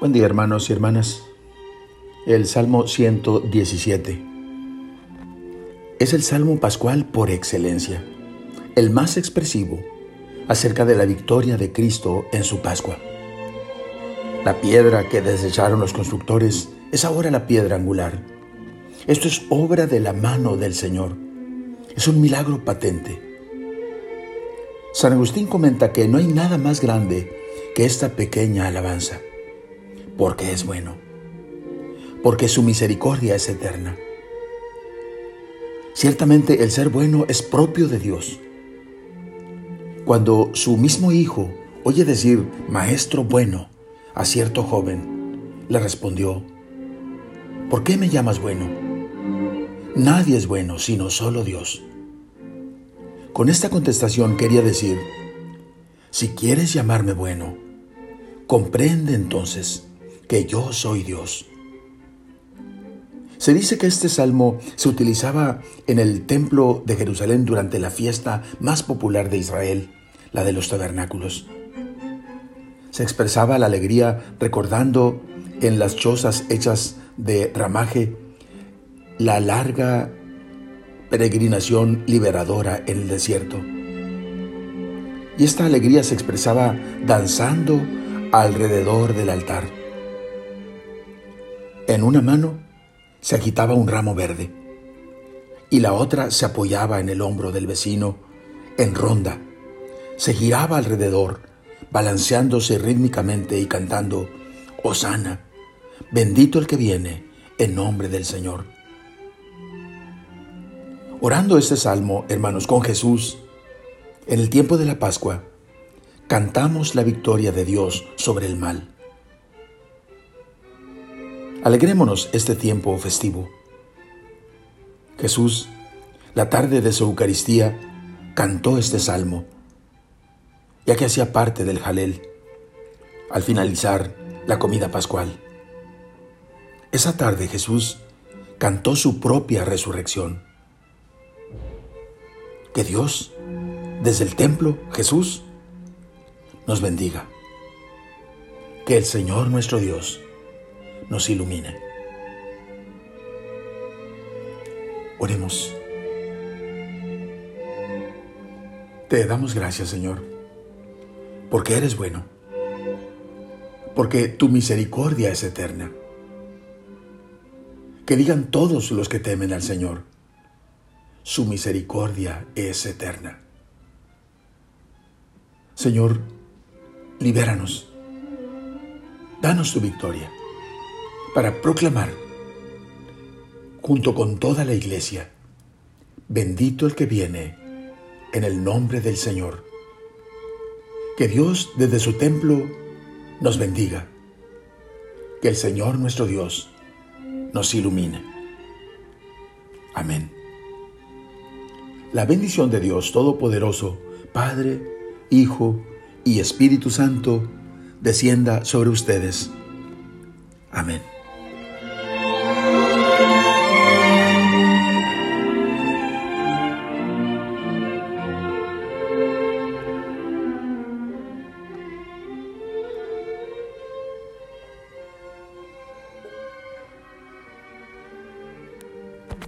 Buen día hermanos y hermanas. El Salmo 117 es el Salmo pascual por excelencia, el más expresivo acerca de la victoria de Cristo en su Pascua. La piedra que desecharon los constructores es ahora la piedra angular. Esto es obra de la mano del Señor. Es un milagro patente. San Agustín comenta que no hay nada más grande que esta pequeña alabanza porque es bueno, porque su misericordia es eterna. Ciertamente el ser bueno es propio de Dios. Cuando su mismo hijo oye decir, Maestro bueno, a cierto joven, le respondió, ¿por qué me llamas bueno? Nadie es bueno sino solo Dios. Con esta contestación quería decir, si quieres llamarme bueno, comprende entonces que yo soy Dios. Se dice que este salmo se utilizaba en el templo de Jerusalén durante la fiesta más popular de Israel, la de los tabernáculos. Se expresaba la alegría recordando en las chozas hechas de ramaje la larga peregrinación liberadora en el desierto. Y esta alegría se expresaba danzando alrededor del altar. En una mano se agitaba un ramo verde y la otra se apoyaba en el hombro del vecino en ronda. Se giraba alrededor, balanceándose rítmicamente y cantando, Osana, bendito el que viene, en nombre del Señor. Orando este salmo, hermanos, con Jesús, en el tiempo de la Pascua, cantamos la victoria de Dios sobre el mal. Alegrémonos este tiempo festivo. Jesús, la tarde de su Eucaristía, cantó este salmo, ya que hacía parte del jalel, al finalizar la comida pascual. Esa tarde Jesús cantó su propia resurrección. Que Dios, desde el templo, Jesús, nos bendiga. Que el Señor nuestro Dios nos ilumine. Oremos. Te damos gracias, Señor, porque eres bueno, porque tu misericordia es eterna. Que digan todos los que temen al Señor, su misericordia es eterna. Señor, libéranos, danos tu victoria para proclamar, junto con toda la iglesia, bendito el que viene en el nombre del Señor. Que Dios desde su templo nos bendiga. Que el Señor nuestro Dios nos ilumine. Amén. La bendición de Dios Todopoderoso, Padre, Hijo y Espíritu Santo, descienda sobre ustedes. Amén.